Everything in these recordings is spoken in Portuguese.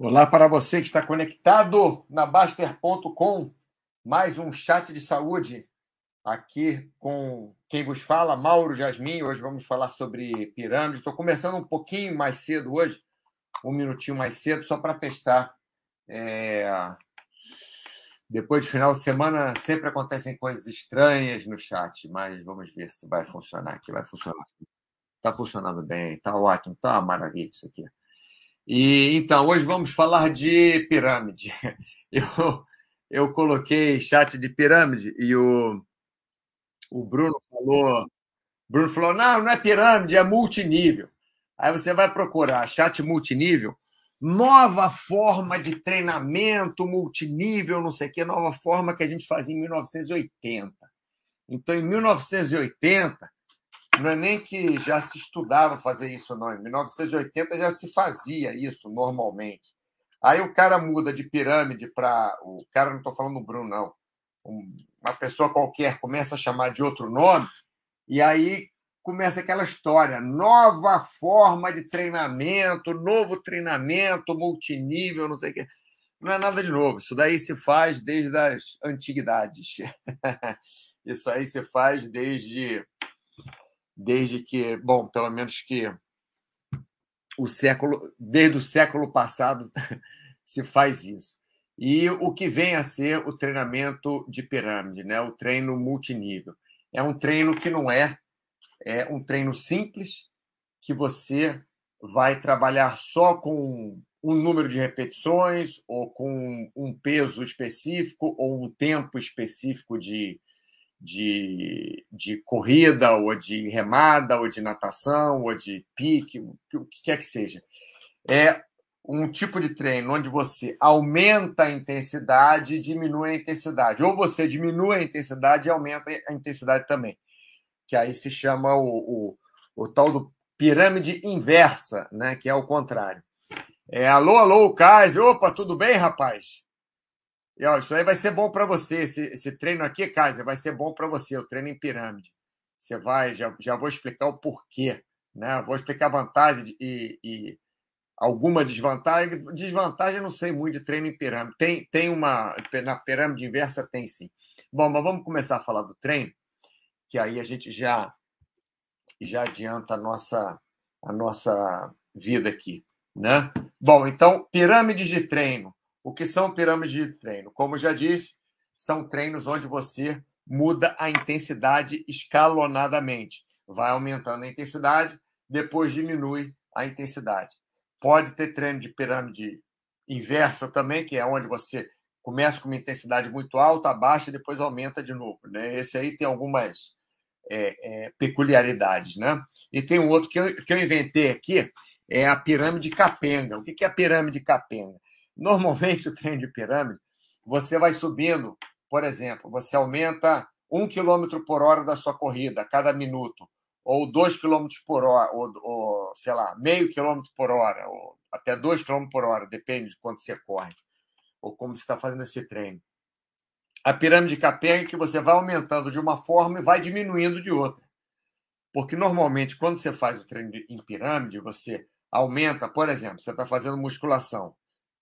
Olá para você que está conectado na Baster.com, mais um chat de saúde aqui com quem vos fala, Mauro Jasmin. Hoje vamos falar sobre pirâmide. Estou começando um pouquinho mais cedo hoje, um minutinho mais cedo, só para testar. É... Depois de final de semana sempre acontecem coisas estranhas no chat, mas vamos ver se vai funcionar aqui. Vai funcionar. Está funcionando bem, está ótimo, está maravilha isso aqui. E então, hoje vamos falar de pirâmide. Eu, eu coloquei chat de pirâmide e o, o Bruno falou. Bruno falou: não, não é pirâmide, é multinível. Aí você vai procurar chat multinível, nova forma de treinamento multinível, não sei o quê, nova forma que a gente fazia em 1980. Então, em 1980, não é nem que já se estudava fazer isso, não. Em 1980 já se fazia isso normalmente. Aí o cara muda de pirâmide para. O cara, não estou falando do Bruno, não. Uma pessoa qualquer começa a chamar de outro nome, e aí começa aquela história: nova forma de treinamento, novo treinamento, multinível, não sei o quê. Não é nada de novo. Isso daí se faz desde as antiguidades. Isso aí se faz desde desde que, bom, pelo menos que o século, desde o século passado se faz isso. E o que vem a ser o treinamento de pirâmide, né? o treino multinível. É um treino que não é, é um treino simples, que você vai trabalhar só com um número de repetições, ou com um peso específico, ou um tempo específico de, de, de corrida, ou de remada, ou de natação, ou de pique, o que quer que seja. É um tipo de treino onde você aumenta a intensidade e diminui a intensidade. Ou você diminui a intensidade e aumenta a intensidade também. Que aí se chama o, o, o tal do pirâmide inversa, né? que é o contrário. É, alô, alô, Kaiser. Opa, tudo bem, rapaz? E, ó, isso aí vai ser bom para você. Esse, esse, treino aqui, Kaiser, vai ser bom para você. O treino em pirâmide. Você vai, já, já vou explicar o porquê. Né? Vou explicar a vantagem e, e alguma desvantagem. Desvantagem, não sei muito de treino em pirâmide. Tem, tem uma. Na pirâmide inversa, tem sim. Bom, mas vamos começar a falar do treino, que aí a gente já, já adianta a nossa, a nossa vida aqui. Né? Bom, então, pirâmides de treino. O que são pirâmides de treino? Como já disse, são treinos onde você muda a intensidade escalonadamente. Vai aumentando a intensidade, depois diminui a intensidade. Pode ter treino de pirâmide inversa também, que é onde você começa com uma intensidade muito alta, abaixa e depois aumenta de novo. Né? Esse aí tem algumas é, é, peculiaridades. Né? E tem um outro que eu, que eu inventei aqui, é a pirâmide capenga. O que é a pirâmide capenga? Normalmente, o treino de pirâmide, você vai subindo, por exemplo, você aumenta um quilômetro por hora da sua corrida a cada minuto, ou dois quilômetros por hora, ou, ou, sei lá, meio quilômetro por hora, ou até dois quilômetros por hora, depende de quanto você corre, ou como você está fazendo esse treino. A pirâmide capenga é que você vai aumentando de uma forma e vai diminuindo de outra. Porque normalmente, quando você faz o treino em pirâmide, você aumenta, por exemplo, você está fazendo musculação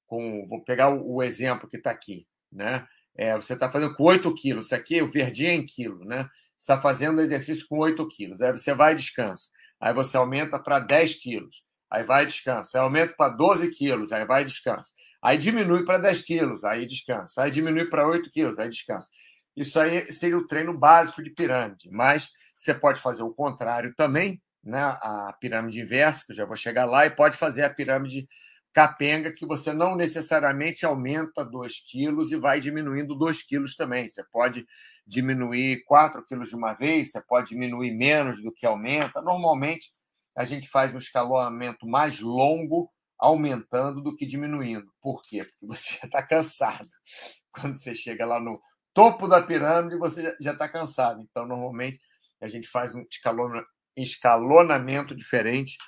com. Vou pegar o, exemplo que está aqui. Né? É, você está fazendo com 8 quilos. Isso aqui, o verdinho é em quilo. Né? Você está fazendo exercício com 8 quilos. Aí você vai e descansa. Aí você aumenta para 10 quilos. Aí vai e descansa. Aí aumenta para 12 quilos. Aí vai e descansa. Aí diminui para 10 quilos. Aí descansa. Aí diminui para 8 quilos. Aí descansa. Isso aí seria o treino básico de pirâmide. Mas você pode fazer o contrário também, né? a pirâmide inversa, que eu já vou chegar lá, e pode fazer a pirâmide capenga que você não necessariamente aumenta 2 quilos e vai diminuindo 2 quilos também. Você pode diminuir 4 quilos de uma vez, você pode diminuir menos do que aumenta. Normalmente, a gente faz um escalonamento mais longo, aumentando do que diminuindo. Por quê? Porque você está cansado. Quando você chega lá no topo da pirâmide, você já está cansado. Então, normalmente, a gente faz um escalonamento diferente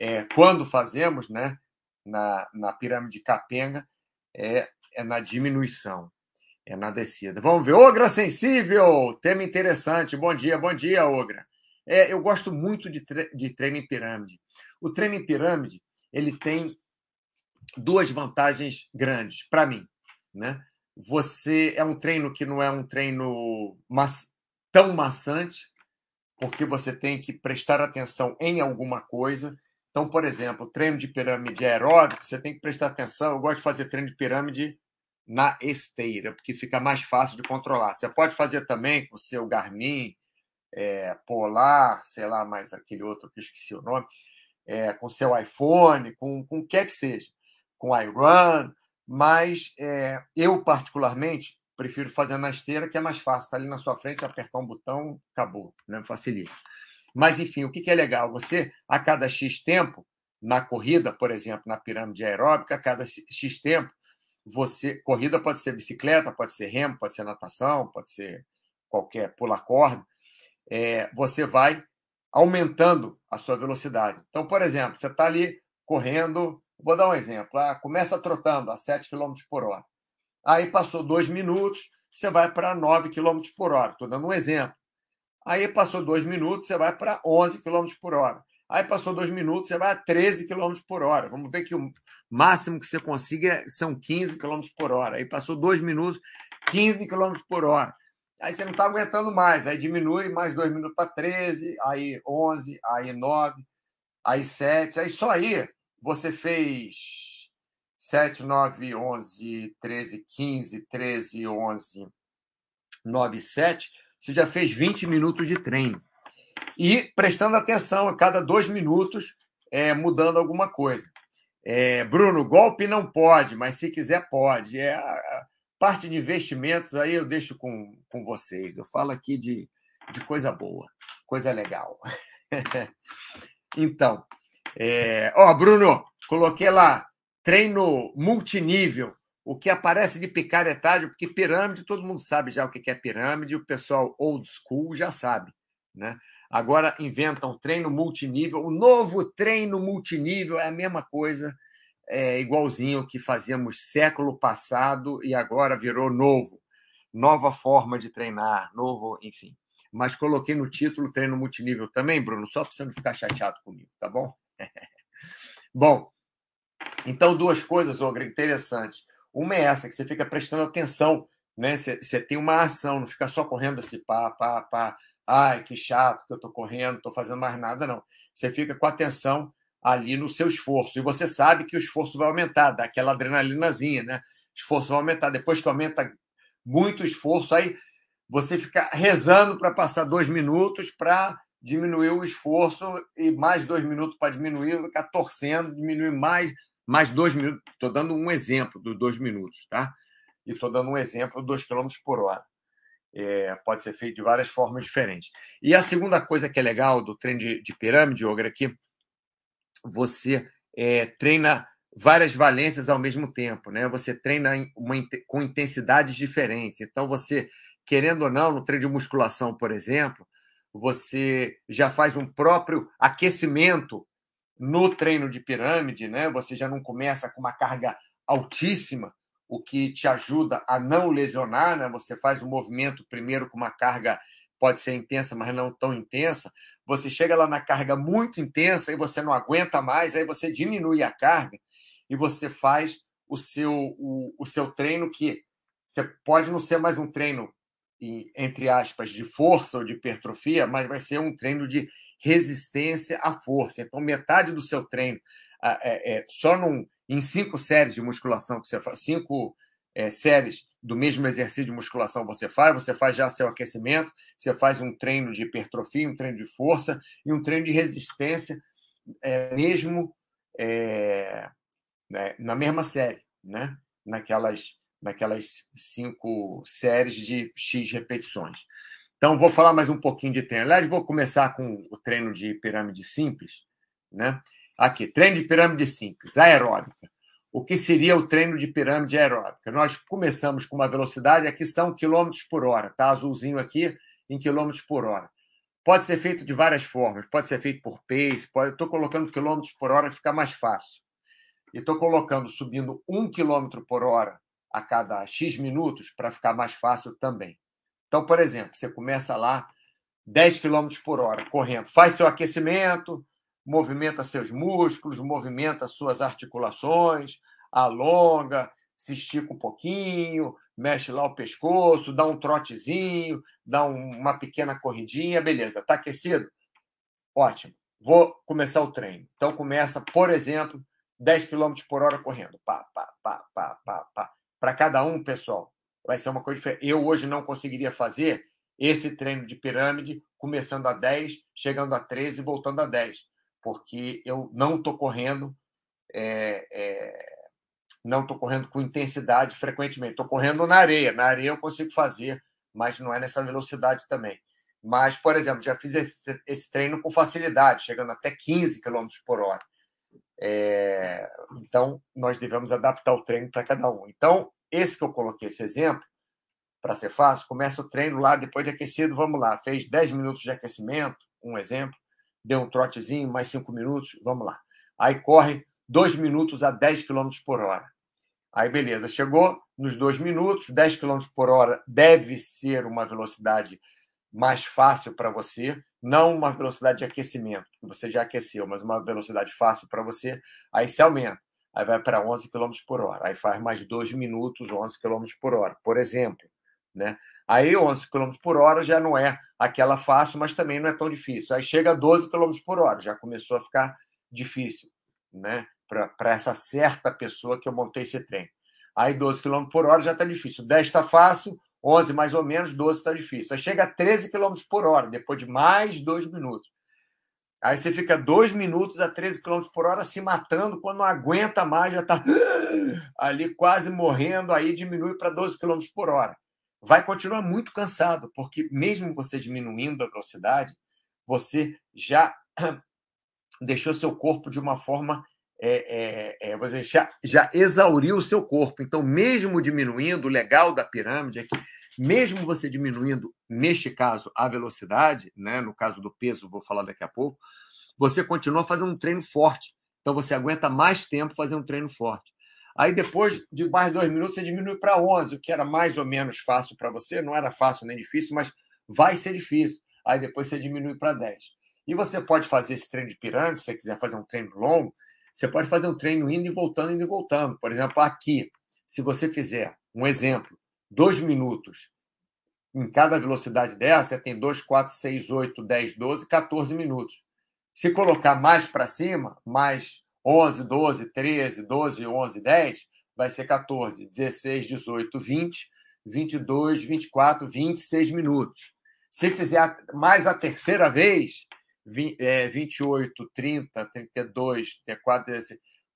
é, quando fazemos, né? Na, na pirâmide capenga é, é na diminuição, é na descida. Vamos ver. Ogra Sensível, tema interessante. Bom dia, bom dia, Ogra. É, eu gosto muito de, tre de treino em pirâmide. O treino em pirâmide ele tem duas vantagens grandes para mim, né? Você é um treino que não é um treino tão maçante, porque você tem que prestar atenção em alguma coisa. Então, por exemplo, treino de pirâmide aeróbico, você tem que prestar atenção. Eu gosto de fazer treino de pirâmide na esteira, porque fica mais fácil de controlar. Você pode fazer também com o seu Garmin, é, Polar, sei lá, mais aquele outro que eu esqueci o nome, é, com seu iPhone, com, com o que é que seja, com iRun, mas é, eu, particularmente, prefiro fazer na esteira, que é mais fácil. Está ali na sua frente, apertar um botão, acabou, né? facilita. Mas, enfim, o que, é legal? Você, a cada X tempo, na corrida, por exemplo, na pirâmide aeróbica, a cada X tempo, você. Corrida pode ser bicicleta, pode ser remo, pode ser natação, pode ser qualquer pular corda. É, você vai aumentando a sua velocidade. Então, por exemplo, você está ali correndo, vou dar um exemplo, ah, começa trotando a 7 km por hora. Aí passou dois minutos, você vai para 9 km por hora. Estou dando um exemplo. Aí passou dois minutos, você vai para 11 km por hora. Aí passou dois minutos, você vai a 13 km por hora. Vamos ver que o máximo que você consiga são 15 km por hora. Aí passou dois minutos, 15 km por hora. Aí você não está aguentando mais, aí diminui mais dois minutos para 13, aí 11, aí 9, aí 7. Aí só aí você fez 7, 9, 11, 13, 15, 13, 11, 9, 7. Você já fez 20 minutos de treino. E prestando atenção a cada dois minutos, é, mudando alguma coisa. É, Bruno, golpe não pode, mas se quiser, pode. É, a parte de investimentos aí eu deixo com, com vocês. Eu falo aqui de, de coisa boa, coisa legal. então, é, ó, Bruno, coloquei lá treino multinível. O que aparece de picaretagem, porque pirâmide, todo mundo sabe já o que é pirâmide, o pessoal old school já sabe. Né? Agora inventam treino multinível. O novo treino multinível é a mesma coisa, é igualzinho que fazíamos século passado e agora virou novo. Nova forma de treinar, novo, enfim. Mas coloquei no título treino multinível também, Bruno, só para você não ficar chateado comigo, tá bom? bom, então duas coisas, Ogre, interessantes. Uma é essa, que você fica prestando atenção, né? Você, você tem uma ação, não fica só correndo assim, pá, pá, pá ai, que chato que eu estou correndo, estou fazendo mais nada, não. Você fica com atenção ali no seu esforço. E você sabe que o esforço vai aumentar, dá aquela adrenalinazinha, né? O esforço vai aumentar. Depois que aumenta muito o esforço, aí você fica rezando para passar dois minutos para diminuir o esforço e mais dois minutos para diminuir, ficar torcendo, diminuir mais, mais dois minutos. Estou dando um exemplo dos dois minutos, tá? E estou dando um exemplo, dois quilômetros por hora. É, pode ser feito de várias formas diferentes. E a segunda coisa que é legal do treino de, de pirâmide, Ogra, é que você é, treina várias valências ao mesmo tempo, né? Você treina uma, com intensidades diferentes. Então, você, querendo ou não, no treino de musculação, por exemplo, você já faz um próprio aquecimento no treino de pirâmide, né? Você já não começa com uma carga altíssima, o que te ajuda a não lesionar, né? Você faz o movimento primeiro com uma carga pode ser intensa, mas não tão intensa. Você chega lá na carga muito intensa e você não aguenta mais, aí você diminui a carga e você faz o seu o, o seu treino que você pode não ser mais um treino entre aspas de força ou de hipertrofia, mas vai ser um treino de resistência à força. Então metade do seu treino é, é, só num, em cinco séries de musculação que você faz, cinco é, séries do mesmo exercício de musculação você faz, você faz já seu aquecimento, você faz um treino de hipertrofia, um treino de força e um treino de resistência, é, mesmo é, né, na mesma série, né? naquelas, naquelas cinco séries de X repetições. Então, vou falar mais um pouquinho de treino. Aliás, vou começar com o treino de pirâmide simples, né? Aqui, treino de pirâmide simples, aeróbica. O que seria o treino de pirâmide aeróbica? Nós começamos com uma velocidade, aqui são quilômetros por hora, tá? Azulzinho aqui em quilômetros por hora. Pode ser feito de várias formas, pode ser feito por pace, pode... estou colocando quilômetros por hora, fica mais fácil. E estou colocando, subindo um quilômetro por hora a cada X minutos para ficar mais fácil também. Então, por exemplo, você começa lá 10 quilômetros por hora correndo, faz seu aquecimento, movimenta seus músculos, movimenta suas articulações, alonga, se estica um pouquinho, mexe lá o pescoço, dá um trotezinho, dá um, uma pequena corridinha, beleza. Está aquecido? Ótimo. Vou começar o treino. Então começa, por exemplo, 10 km por hora correndo. Pá, pá, pá, pá, pá, pá. Para cada um, pessoal, vai ser uma coisa diferente. Eu hoje não conseguiria fazer esse treino de pirâmide começando a 10, chegando a 13 e voltando a 10, porque eu não estou correndo é, é, não estou correndo com intensidade frequentemente. Estou correndo na areia. Na areia eu consigo fazer, mas não é nessa velocidade também. Mas, por exemplo, já fiz esse treino com facilidade, chegando até 15 km por hora. É... Então, nós devemos adaptar o treino para cada um. Então, esse que eu coloquei, esse exemplo, para ser fácil, começa o treino lá, depois de aquecido, vamos lá. Fez 10 minutos de aquecimento, um exemplo, deu um trotezinho, mais 5 minutos, vamos lá. Aí corre 2 minutos a 10 km por hora. Aí, beleza, chegou nos 2 minutos, 10 km por hora deve ser uma velocidade mais fácil para você, não uma velocidade de aquecimento, que você já aqueceu, mas uma velocidade fácil para você, aí se aumenta. Aí vai para 11 km por hora. Aí faz mais 2 minutos, 11 km por hora, por exemplo. Né? Aí 11 km por hora já não é aquela fácil, mas também não é tão difícil. Aí chega a 12 km por hora, já começou a ficar difícil. Né? para essa certa pessoa que eu montei esse treino. Aí 12 km por hora já está difícil. 10 está fácil, 11 mais ou menos, 12 está difícil. Aí chega a 13 km por hora, depois de mais dois minutos. Aí você fica dois minutos a 13 km por hora se matando, quando não aguenta mais, já está ali quase morrendo, aí diminui para 12 km por hora. Vai continuar muito cansado, porque mesmo você diminuindo a velocidade, você já deixou seu corpo de uma forma é, é, é, já, já exauriu o seu corpo. Então, mesmo diminuindo, o legal da pirâmide é que, mesmo você diminuindo, neste caso, a velocidade, né, no caso do peso, vou falar daqui a pouco, você continua fazendo um treino forte. Então, você aguenta mais tempo fazendo um treino forte. Aí, depois de mais dois minutos, você diminui para 11, o que era mais ou menos fácil para você. Não era fácil nem difícil, mas vai ser difícil. Aí, depois, você diminui para 10. E você pode fazer esse treino de pirâmide, se você quiser fazer um treino longo, você pode fazer um treino indo e voltando, indo e voltando. Por exemplo, aqui, se você fizer um exemplo, dois minutos em cada velocidade dessa, você tem 2, 4, 6, 8, 10, 12, 14 minutos. Se colocar mais para cima, mais 11, 12, 13, 12, 11, 10, vai ser 14, 16, 18, 20, 22, 24, 26 minutos. Se fizer mais a terceira vez, 20, é, 28, 30, 32, 34,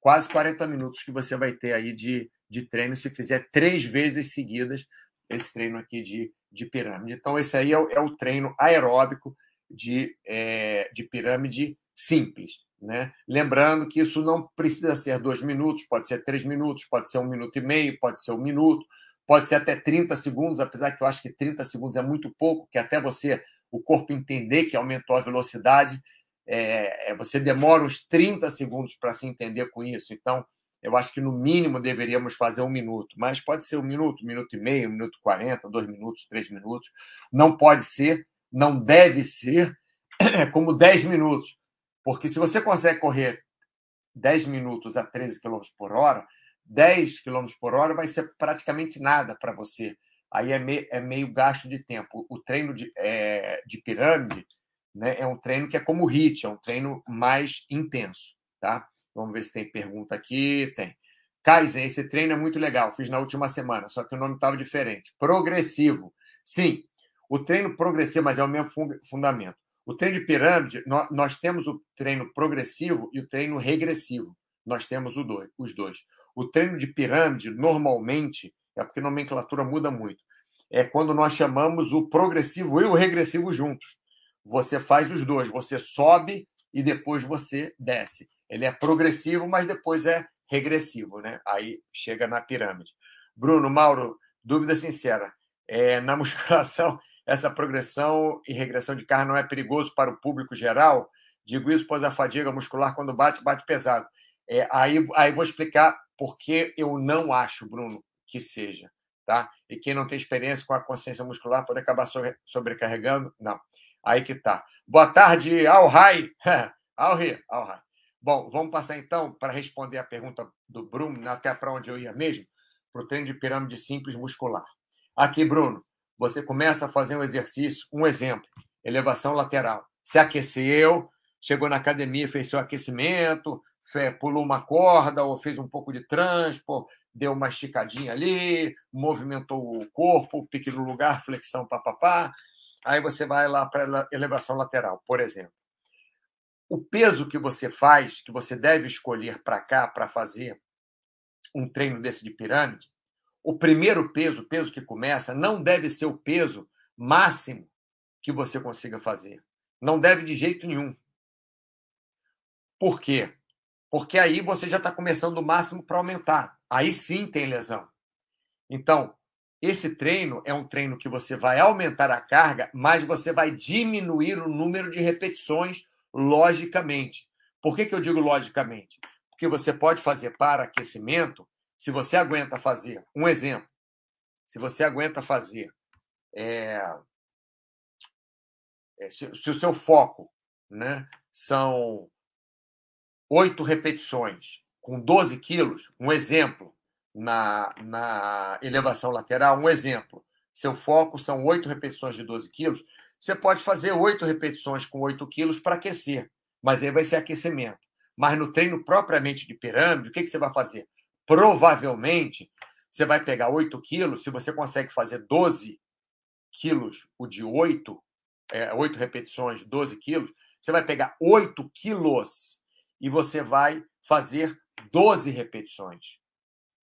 quase 40 minutos que você vai ter aí de, de treino se fizer três vezes seguidas esse treino aqui de, de pirâmide. Então, esse aí é o, é o treino aeróbico de, é, de pirâmide simples. Né? Lembrando que isso não precisa ser dois minutos, pode ser três minutos, pode ser um minuto e meio, pode ser um minuto, pode ser até 30 segundos, apesar que eu acho que 30 segundos é muito pouco, que até você o corpo entender que aumentou a velocidade, é, é você demora uns 30 segundos para se entender com isso. Então, eu acho que no mínimo deveríamos fazer um minuto, mas pode ser um minuto, um minuto e meio, um minuto e quarenta, dois minutos, três minutos. Não pode ser, não deve ser como dez minutos, porque se você consegue correr 10 minutos a 13 km por hora, 10 km por hora vai ser praticamente nada para você aí é, me, é meio gasto de tempo. O treino de, é, de pirâmide né, é um treino que é como o HIIT, é um treino mais intenso. Tá? Vamos ver se tem pergunta aqui. Tem. Kaizen, esse treino é muito legal, fiz na última semana, só que o nome estava diferente. Progressivo. Sim, o treino progressivo, mas é o mesmo fundamento. O treino de pirâmide, nós, temos o treino progressivo e o treino regressivo. Nós temos os dois. O treino de pirâmide, normalmente, é porque a nomenclatura muda muito é quando nós chamamos o progressivo e o regressivo juntos. Você faz os dois, você sobe e depois você desce. Ele é progressivo, mas depois é regressivo, né? Aí chega na pirâmide. Bruno, Mauro, dúvida sincera. É, na musculação, essa progressão e regressão de carga não é perigoso para o público geral? Digo isso pois a fadiga muscular, quando bate, bate pesado. É, aí, aí vou explicar por que eu não acho, Bruno, que seja tá? E quem não tem experiência com a consciência muscular pode acabar sobrecarregando? Não. Aí que tá. Boa tarde, Alhai. Alhi, Alhai. Bom, vamos passar então para responder a pergunta do Bruno, até para onde eu ia mesmo, para o treino de pirâmide simples muscular. Aqui, Bruno, você começa a fazer um exercício, um exemplo, elevação lateral. Se aqueceu, chegou na academia, fez seu aquecimento, pulou uma corda ou fez um pouco de transpo, deu uma esticadinha ali, movimentou o corpo, pique no lugar, flexão, papapá. Aí você vai lá para elevação lateral, por exemplo o peso que você faz, que você deve escolher para cá para fazer um treino desse de pirâmide, o primeiro peso, o peso que começa, não deve ser o peso máximo que você consiga fazer. Não deve de jeito nenhum. Por quê? Porque aí você já está começando o máximo para aumentar. Aí sim tem lesão. Então, esse treino é um treino que você vai aumentar a carga, mas você vai diminuir o número de repetições logicamente. Por que, que eu digo logicamente? Porque você pode fazer para aquecimento, se você aguenta fazer, um exemplo, se você aguenta fazer, é, é, se, se, o seu foco né, são oito repetições com 12 quilos, um exemplo, na, na elevação lateral, um exemplo, seu foco são oito repetições de 12 quilos, você pode fazer oito repetições com 8 quilos para aquecer, mas aí vai ser aquecimento. Mas no treino propriamente de pirâmide, o que, que você vai fazer? Provavelmente, você vai pegar 8 quilos, se você consegue fazer 12 quilos, o de 8, é, 8 repetições, 12 quilos, você vai pegar 8 quilos e você vai fazer 12 repetições.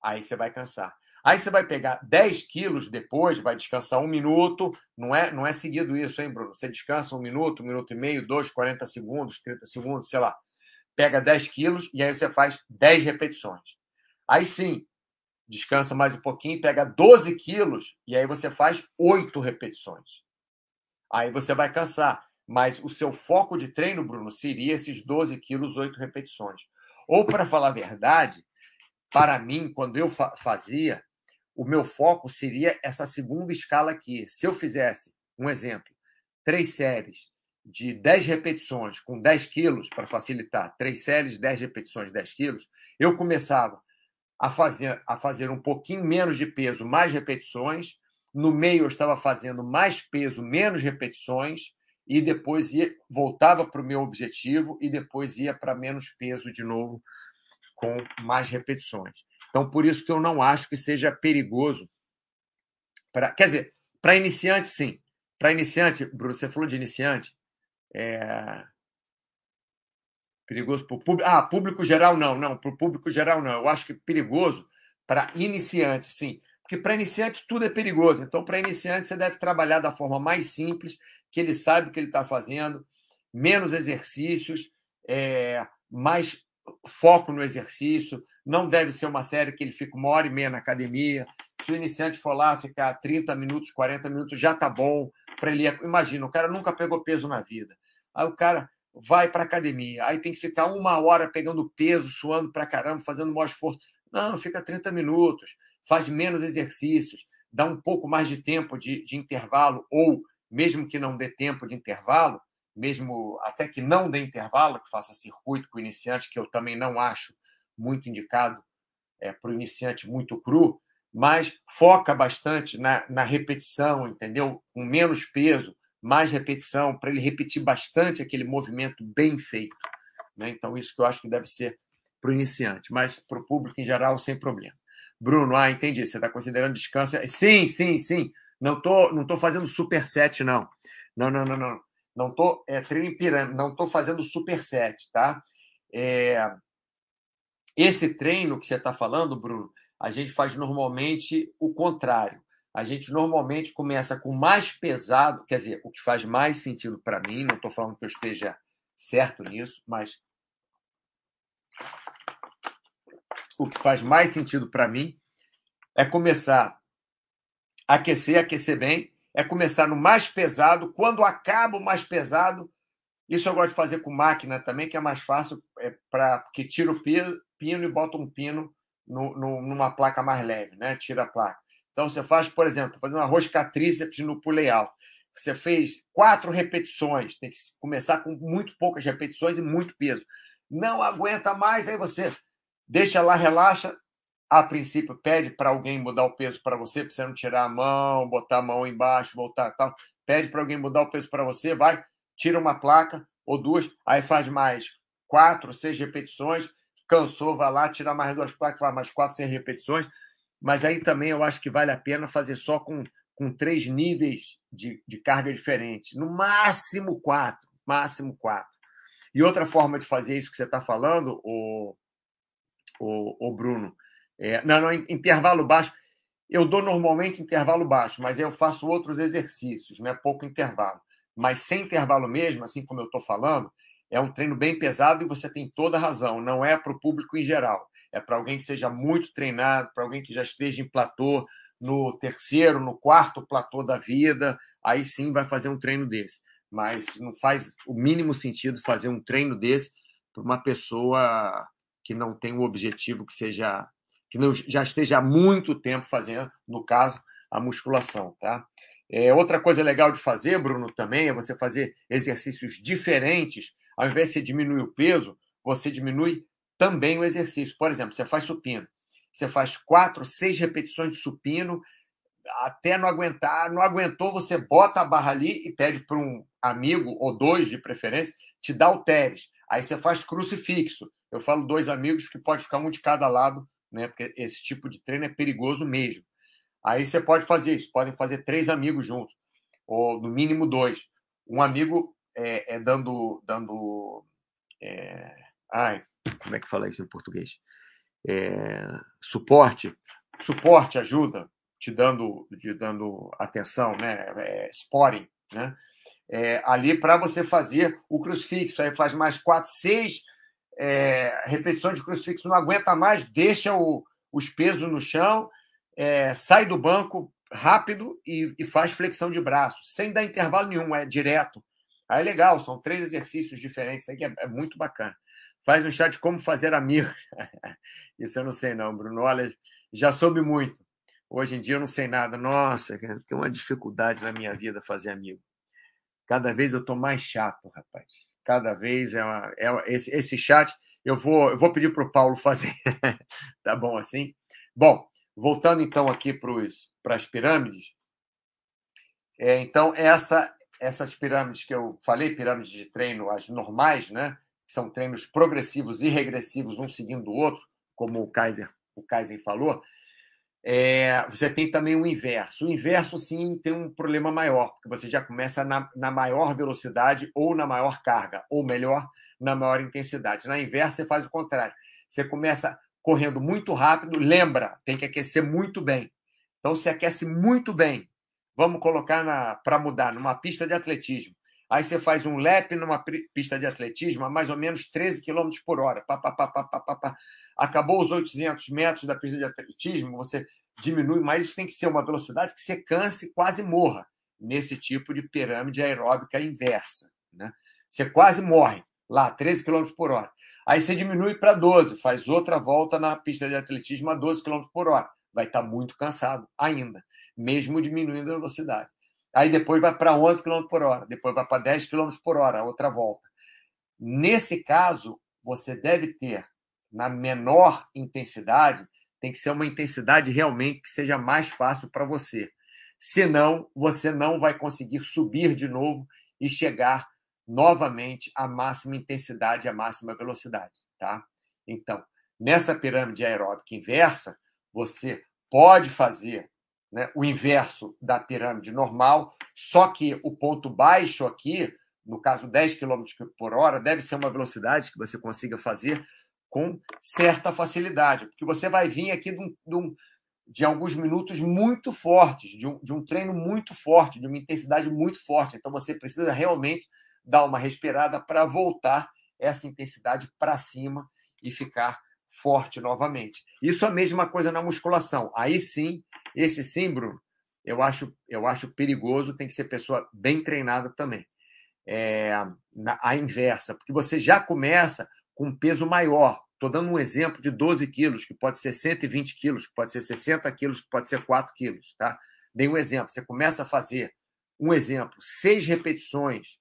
Aí você vai cansar. Aí você vai pegar 10 quilos depois, vai descansar um minuto. Não é, não é seguido isso, hein, Bruno? Você descansa um minuto, um minuto e meio, dois, 40 segundos, 30 segundos, sei lá. Pega 10 quilos e aí você faz 10 repetições. Aí sim, descansa mais um pouquinho, pega 12 quilos e aí você faz 8 repetições. Aí você vai cansar. Mas o seu foco de treino, Bruno, seria esses 12 quilos, 8 repetições. Ou, para falar a verdade, para mim, quando eu fa fazia, o meu foco seria essa segunda escala aqui. Se eu fizesse, um exemplo, três séries de 10 repetições com 10 quilos, para facilitar, três séries, 10 repetições, 10 quilos, eu começava a fazer, a fazer um pouquinho menos de peso, mais repetições. No meio, eu estava fazendo mais peso, menos repetições, e depois ia, voltava para o meu objetivo e depois ia para menos peso de novo, com mais repetições. Então, por isso que eu não acho que seja perigoso. Pra, quer dizer, para iniciante, sim. Para iniciante, Bruno, você falou de iniciante. É... Perigoso para o público. Ah, público geral não, não. Para o público geral não. Eu acho que perigoso para iniciante, sim. Porque para iniciante tudo é perigoso. Então, para iniciante, você deve trabalhar da forma mais simples, que ele sabe o que ele está fazendo, menos exercícios, é, mais foco no exercício, não deve ser uma série que ele fica uma hora e meia na academia. Se o iniciante for lá ficar 30 minutos, 40 minutos, já tá bom para ele. Imagina, o cara nunca pegou peso na vida. Aí o cara vai para academia, aí tem que ficar uma hora pegando peso, suando para caramba, fazendo maior esforço. Não, fica 30 minutos, faz menos exercícios, dá um pouco mais de tempo de, de intervalo, ou mesmo que não dê tempo de intervalo, mesmo até que não dê intervalo, que faça circuito com o iniciante, que eu também não acho muito indicado é, para o iniciante muito cru, mas foca bastante na, na repetição, entendeu? Com menos peso, mais repetição, para ele repetir bastante aquele movimento bem feito. Né? Então, isso que eu acho que deve ser para o iniciante, mas para o público em geral, sem problema. Bruno, ah, entendi. Você está considerando descanso? Sim, sim, sim. Não tô, não tô fazendo superset, não. Não, não, não, não. Não estou é, treino em pirâmide, não estou fazendo superset, tá? É, esse treino que você está falando, Bruno, a gente faz normalmente o contrário. A gente normalmente começa com mais pesado, quer dizer, o que faz mais sentido para mim, não estou falando que eu esteja certo nisso, mas o que faz mais sentido para mim é começar aquecer, aquecer bem, é começar no mais pesado. Quando acaba o mais pesado, isso eu gosto de fazer com máquina também, que é mais fácil, é para que tira o pino e bota um pino no, no, numa placa mais leve, né? Tira a placa. Então você faz, por exemplo, fazer uma rosca tríceps no pulley alto. Você fez quatro repetições, tem que começar com muito poucas repetições e muito peso. não aguenta mais, aí você deixa lá, relaxa. A princípio, pede para alguém mudar o peso para você, para você não tirar a mão, botar a mão embaixo, voltar tal. Pede para alguém mudar o peso para você, vai, tira uma placa ou duas, aí faz mais quatro, seis repetições. Cansou, vai lá, tira mais duas placas, faz mais quatro, seis repetições. Mas aí também eu acho que vale a pena fazer só com, com três níveis de, de carga diferentes. No máximo quatro. Máximo quatro. E outra forma de fazer isso que você está falando, o, o, o Bruno, é, não, não, intervalo baixo. Eu dou normalmente intervalo baixo, mas eu faço outros exercícios, não é pouco intervalo. Mas sem intervalo mesmo, assim como eu estou falando, é um treino bem pesado e você tem toda a razão. Não é para o público em geral. É para alguém que seja muito treinado, para alguém que já esteja em platô no terceiro, no quarto platô da vida. Aí sim vai fazer um treino desse mas não faz o mínimo sentido fazer um treino desse para uma pessoa que não tem um objetivo que seja que não, já esteja há muito tempo fazendo, no caso, a musculação, tá? É, outra coisa legal de fazer, Bruno, também é você fazer exercícios diferentes. Ao invés de você diminuir o peso, você diminui também o exercício. Por exemplo, você faz supino. Você faz quatro, seis repetições de supino até não aguentar, não aguentou, você bota a barra ali e pede para um amigo, ou dois de preferência, te dá halteres. Aí você faz crucifixo. Eu falo dois amigos que pode ficar um de cada lado, né? Porque esse tipo de treino é perigoso mesmo. Aí você pode fazer isso, podem fazer três amigos juntos, ou no mínimo dois. Um amigo é, é dando. dando é... Ai, como é que fala isso em português? É... Suporte. Suporte, ajuda te dando, te dando atenção, né? É, né? É, ali para você fazer o crucifixo. Aí faz mais quatro, seis é, repetições de crucifixo, não aguenta mais, deixa o, os pesos no chão, é, sai do banco rápido e, e, faz flexão de braço, sem dar intervalo nenhum, é direto. Aí é legal, são três exercícios diferentes, isso aqui é, é muito bacana. Faz no chat como fazer amigos. isso eu não sei não, Bruno. Olha, já soube muito. Hoje em dia eu não sei nada. Nossa, tem uma dificuldade na minha vida fazer amigo. Cada vez eu estou mais chato, rapaz. Cada vez é, uma, é esse, esse chat. Eu vou, eu vou pedir para o Paulo fazer. tá bom assim? Bom, voltando então aqui para as pirâmides. É, então, essa, essas pirâmides que eu falei, pirâmides de treino, as normais, né? São treinos progressivos e regressivos, um seguindo o outro, como o Kaiser, o Kaiser falou é, você tem também o inverso. O inverso, sim, tem um problema maior, porque você já começa na, na maior velocidade ou na maior carga, ou melhor, na maior intensidade. Na inversa, você faz o contrário. Você começa correndo muito rápido, lembra, tem que aquecer muito bem. Então, você aquece muito bem. Vamos colocar para mudar numa pista de atletismo. Aí você faz um lap numa pista de atletismo a mais ou menos 13 km por hora. Pá, pá, pá, pá, pá, pá, pá. Acabou os 800 metros da pista de atletismo, você diminui, mas isso tem que ser uma velocidade que você canse e quase morra nesse tipo de pirâmide aeróbica inversa. Né? Você quase morre lá, 13 km por hora. Aí você diminui para 12, faz outra volta na pista de atletismo a 12 km por hora. Vai estar tá muito cansado ainda, mesmo diminuindo a velocidade. Aí depois vai para 11 km por hora, depois vai para 10 km por hora, outra volta. Nesse caso, você deve ter na menor intensidade, tem que ser uma intensidade realmente que seja mais fácil para você. Senão, você não vai conseguir subir de novo e chegar novamente à máxima intensidade, à máxima velocidade, tá? Então, nessa pirâmide aeróbica inversa, você pode fazer né, o inverso da pirâmide normal, só que o ponto baixo aqui, no caso 10 km por hora, deve ser uma velocidade que você consiga fazer com certa facilidade, porque você vai vir aqui de, um, de, um, de alguns minutos muito fortes, de um, de um treino muito forte, de uma intensidade muito forte. Então você precisa realmente dar uma respirada para voltar essa intensidade para cima e ficar forte novamente. Isso é a mesma coisa na musculação. Aí sim, esse sim, Bruno, eu acho, eu acho perigoso, tem que ser pessoa bem treinada também. É, na, a inversa, porque você já começa com peso maior. Estou dando um exemplo de 12 quilos, que pode ser 120 quilos, que pode ser 60 quilos, que pode ser 4 quilos. Tá? Dei um exemplo. Você começa a fazer, um exemplo, seis repetições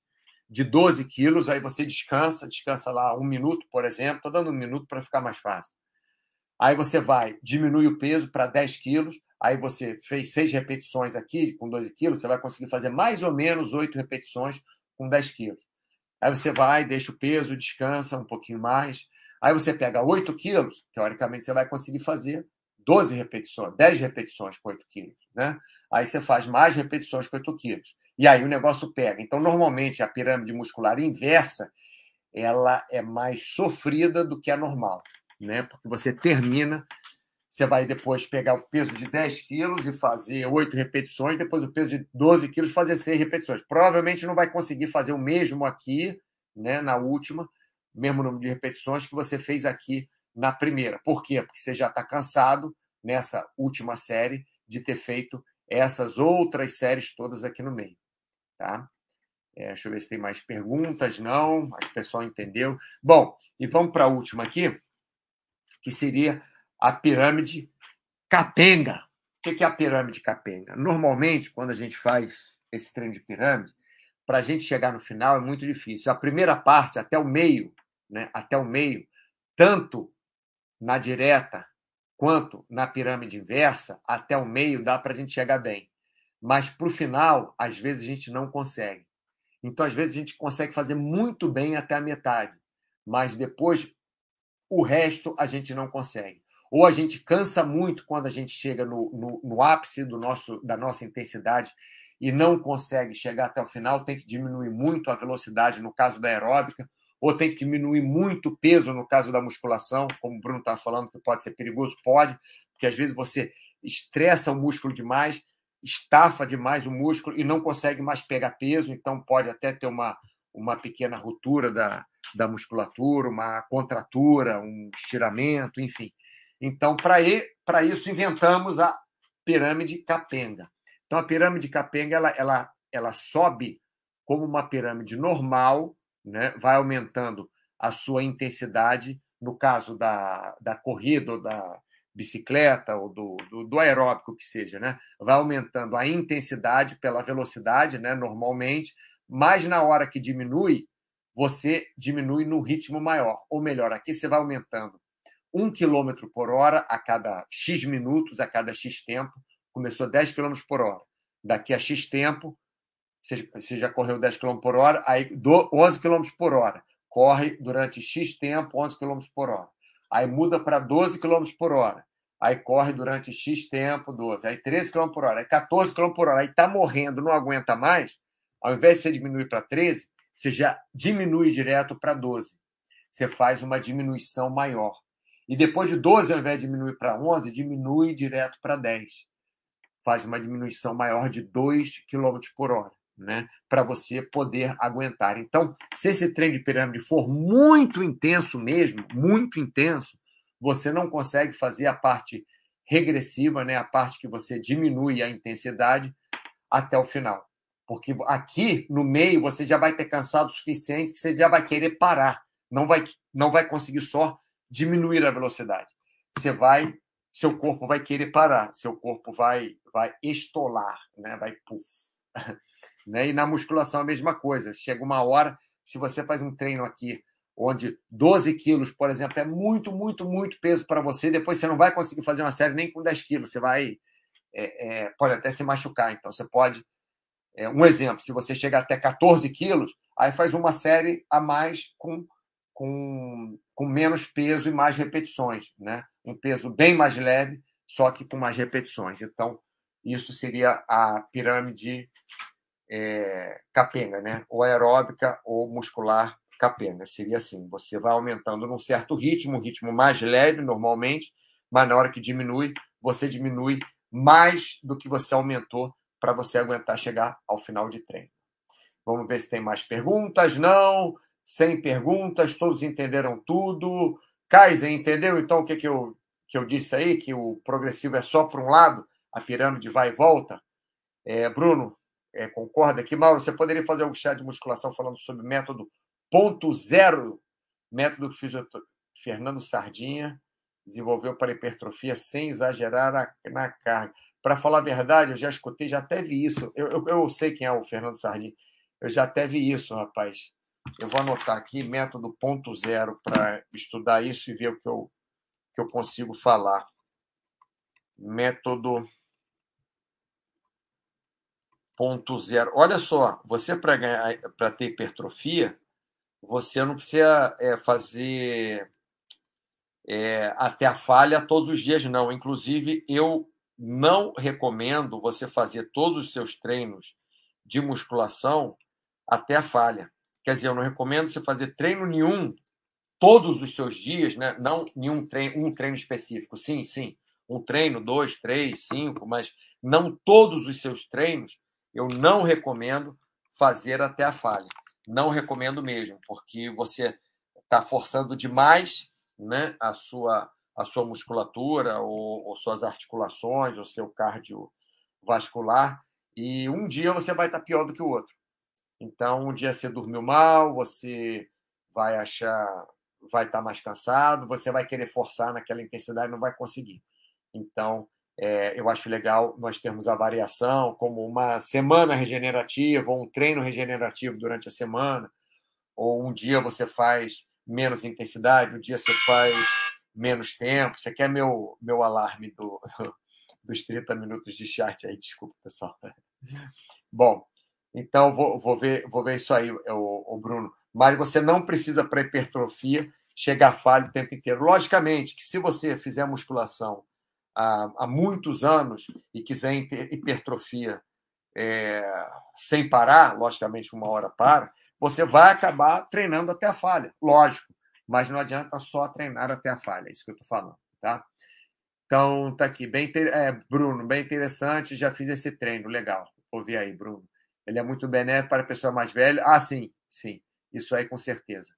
de 12 quilos, aí você descansa, descansa lá um minuto, por exemplo, estou dando um minuto para ficar mais fácil. Aí você vai, diminui o peso para 10 quilos, aí você fez seis repetições aqui com 12 quilos, você vai conseguir fazer mais ou menos oito repetições com 10 quilos. Aí você vai, deixa o peso, descansa um pouquinho mais. Aí você pega 8 quilos, teoricamente você vai conseguir fazer 12 repetições, 10 repetições com 8 quilos, né? Aí você faz mais repetições com 8 quilos. E aí o negócio pega. Então, normalmente, a pirâmide muscular inversa, ela é mais sofrida do que a normal, né? Porque você termina, você vai depois pegar o peso de 10 quilos e fazer 8 repetições, depois o peso de 12 quilos fazer 6 repetições. Provavelmente não vai conseguir fazer o mesmo aqui, né, na última, mesmo número de repetições que você fez aqui na primeira. Por quê? Porque você já está cansado nessa última série de ter feito essas outras séries todas aqui no meio. Tá? É, deixa eu ver se tem mais perguntas. Não, acho que o pessoal entendeu. Bom, e vamos para a última aqui, que seria a pirâmide capenga. O que é a pirâmide capenga? Normalmente, quando a gente faz esse treino de pirâmide, para a gente chegar no final é muito difícil. A primeira parte, até o meio, né, até o meio, tanto na direta quanto na pirâmide inversa, até o meio dá para a gente chegar bem. Mas para o final, às vezes a gente não consegue. Então, às vezes, a gente consegue fazer muito bem até a metade, mas depois o resto a gente não consegue. Ou a gente cansa muito quando a gente chega no, no, no ápice do nosso, da nossa intensidade e não consegue chegar até o final, tem que diminuir muito a velocidade no caso da aeróbica, ou tem que diminuir muito o peso no caso da musculação, como o Bruno está falando, que pode ser perigoso? Pode, porque às vezes você estressa o músculo demais, estafa demais o músculo e não consegue mais pegar peso, então pode até ter uma, uma pequena ruptura da, da musculatura, uma contratura, um estiramento, enfim. Então, para isso, inventamos a pirâmide capenga. Então, a pirâmide capenga ela, ela, ela sobe como uma pirâmide normal, né? vai aumentando a sua intensidade, no caso da, da corrida ou da bicicleta ou do, do, do, aeróbico que seja, né? vai aumentando a intensidade pela velocidade, né? normalmente, mas na hora que diminui, você diminui no ritmo maior. Ou melhor, aqui você vai aumentando 1 km por hora a cada X minutos, a cada X tempo. Começou 10 km por hora. Daqui a X tempo, você já correu 10 km por hora, aí 11 km por hora. Corre durante X tempo, 11 km por hora. Aí muda para 12 km por hora. Aí corre durante X tempo, 12. Aí 13 km por hora. Aí 14 km por hora. Aí está morrendo, não aguenta mais. Ao invés de você diminuir para 13, você já diminui direto para 12. Você faz uma diminuição maior. E depois de 12, ao invés de diminuir para 11, diminui direto para 10. Faz uma diminuição maior de 2 km por hora né, para você poder aguentar. Então, se esse treino de pirâmide for muito intenso mesmo, muito intenso, você não consegue fazer a parte regressiva, né, a parte que você diminui a intensidade até o final. Porque aqui no meio você já vai ter cansado o suficiente que você já vai querer parar. Não vai, não vai conseguir só diminuir a velocidade. Você vai, seu corpo vai querer parar, seu corpo vai, vai estolar, né? vai puff. Né? E na musculação a mesma coisa. Chega uma hora, se você faz um treino aqui onde 12 quilos, por exemplo, é muito, muito, muito peso para você, depois você não vai conseguir fazer uma série nem com 10 quilos, você vai, é, é, pode até se machucar. Então, você pode, é, um exemplo, se você chegar até 14 quilos, aí faz uma série a mais com, com, com menos peso e mais repetições, né? Um peso bem mais leve, só que com mais repetições. Então, isso seria a pirâmide é, capenga, né? ou aeróbica ou muscular capenga. Seria assim: você vai aumentando num certo ritmo, um ritmo mais leve normalmente, mas na hora que diminui, você diminui mais do que você aumentou para você aguentar chegar ao final de treino. Vamos ver se tem mais perguntas. Não, sem perguntas, todos entenderam tudo. Kaiser, entendeu então o que, que, eu, que eu disse aí? Que o progressivo é só para um lado, a pirâmide vai e volta? É, Bruno, é, concorda aqui. Mauro, você poderia fazer um chat de musculação falando sobre método ponto zero, método que o Fernando Sardinha desenvolveu para hipertrofia sem exagerar a, na carga. Para falar a verdade, eu já escutei, já até vi isso. Eu, eu, eu, sei quem é o Fernando Sardinha. Eu já até vi isso, rapaz. Eu vou anotar aqui método ponto zero para estudar isso e ver o que eu, que eu consigo falar. Método ponto zero. Olha só, você para ter hipertrofia, você não precisa é, fazer é, até a falha todos os dias, não. Inclusive, eu não recomendo você fazer todos os seus treinos de musculação até a falha. Quer dizer, eu não recomendo você fazer treino nenhum todos os seus dias, né? não nenhum treino, um treino específico. Sim, sim, um treino, dois, três, cinco, mas não todos os seus treinos eu não recomendo fazer até a falha. Não recomendo mesmo, porque você está forçando demais né, a, sua, a sua musculatura, ou, ou suas articulações, o seu cardiovascular, e um dia você vai estar tá pior do que o outro. Então, um dia você dormiu mal, você vai achar, vai estar tá mais cansado, você vai querer forçar naquela intensidade, não vai conseguir. Então, é, eu acho legal nós termos a variação, como uma semana regenerativa, ou um treino regenerativo durante a semana, ou um dia você faz menos intensidade, um dia você faz menos tempo. Você quer meu, meu alarme do, dos 30 minutos de chat aí? Desculpa, pessoal. Bom, então vou, vou, ver, vou ver isso aí, o, o Bruno. Mas você não precisa, para hipertrofia, chegar falho o tempo inteiro. Logicamente que se você fizer musculação há, há muitos anos e quiser hipertrofia é, sem parar, logicamente uma hora para, você vai acabar treinando até a falha, lógico, mas não adianta só treinar até a falha, é isso que eu estou falando, tá? Então, tá aqui, bem é, Bruno, bem interessante, já fiz esse treino, legal. Vou ver aí, Bruno. Ele é muito benéfico para a pessoa mais velha. Ah, sim, sim, isso aí com certeza.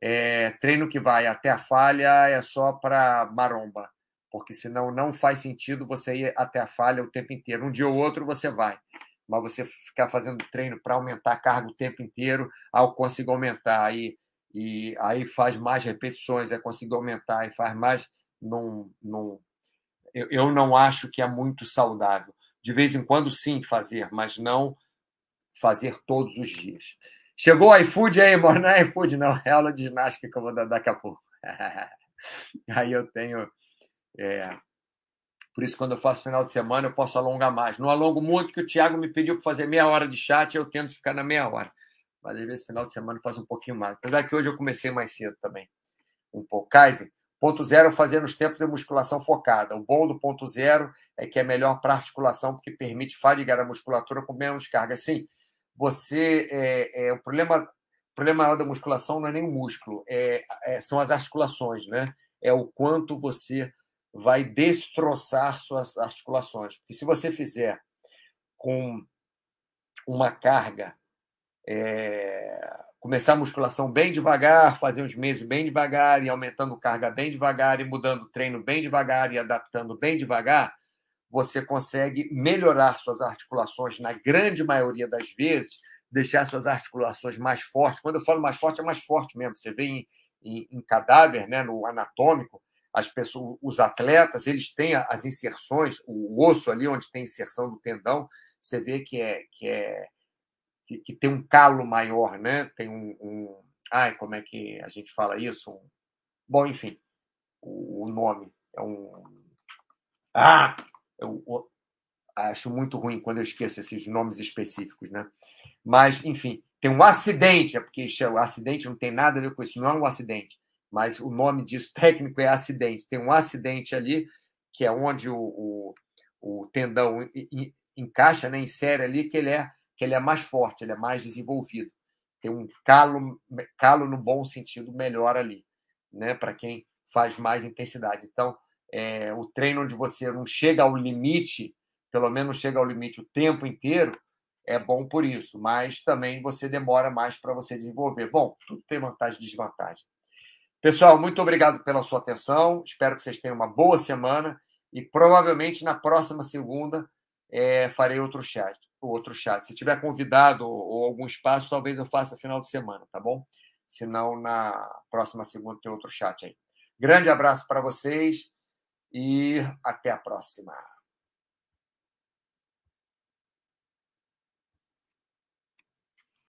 É, treino que vai até a falha é só para maromba, porque senão não faz sentido você ir até a falha o tempo inteiro. Um dia ou outro você vai mas você ficar fazendo treino para aumentar a carga o tempo inteiro, ao conseguir aumentar aí e aí faz mais repetições, é conseguir aumentar e faz mais, não, não, eu, eu não acho que é muito saudável. De vez em quando sim fazer, mas não fazer todos os dias. Chegou o iFood aí, mano? Não é iFood, não. É aula de ginástica que eu vou dar daqui a pouco. aí eu tenho é, por isso, quando eu faço final de semana, eu posso alongar mais. Não alongo muito, porque o Thiago me pediu para fazer meia hora de chat, eu tento ficar na meia hora. Mas às vezes, final de semana, faço um pouquinho mais. Apesar que hoje eu comecei mais cedo também. Um pouco. Kaiser, ponto zero, fazer nos tempos de musculação focada. O bom do ponto zero é que é melhor para articulação, porque permite fadigar a musculatura com menos carga. Sim, você. É, é, o problema, o problema da musculação não é nem o músculo, é, é, são as articulações, né? É o quanto você vai destroçar suas articulações. Porque se você fizer com uma carga, é, começar a musculação bem devagar, fazer uns meses bem devagar, e aumentando carga bem devagar, e mudando o treino bem devagar, e adaptando bem devagar, você consegue melhorar suas articulações na grande maioria das vezes, deixar suas articulações mais fortes. Quando eu falo mais forte, é mais forte mesmo. Você vê em, em, em cadáver, né, no anatômico, as pessoas, os atletas, eles têm as inserções, o osso ali onde tem inserção do tendão, você vê que é que é que, que tem um calo maior, né? Tem um, um, ai, como é que a gente fala isso? Bom, enfim, o, o, nome é um ah, eu, acho muito ruim quando eu esqueço esses nomes específicos, né? Mas, enfim, tem um acidente, é porque o acidente não tem nada a ver com isso, não é um acidente mas o nome disso técnico é acidente. Tem um acidente ali, que é onde o, o, o tendão encaixa, né, insere ali, que ele, é, que ele é mais forte, ele é mais desenvolvido. Tem um calo, calo no bom sentido melhor ali, né, para quem faz mais intensidade. Então, é, o treino onde você não chega ao limite, pelo menos chega ao limite o tempo inteiro, é bom por isso, mas também você demora mais para você desenvolver. Bom, tudo tem vantagem e desvantagem. Pessoal, muito obrigado pela sua atenção. Espero que vocês tenham uma boa semana e provavelmente na próxima segunda é, farei outro chat, outro chat. Se tiver convidado ou algum espaço, talvez eu faça final de semana, tá bom? Se não, na próxima segunda tem outro chat aí. Grande abraço para vocês e até a próxima.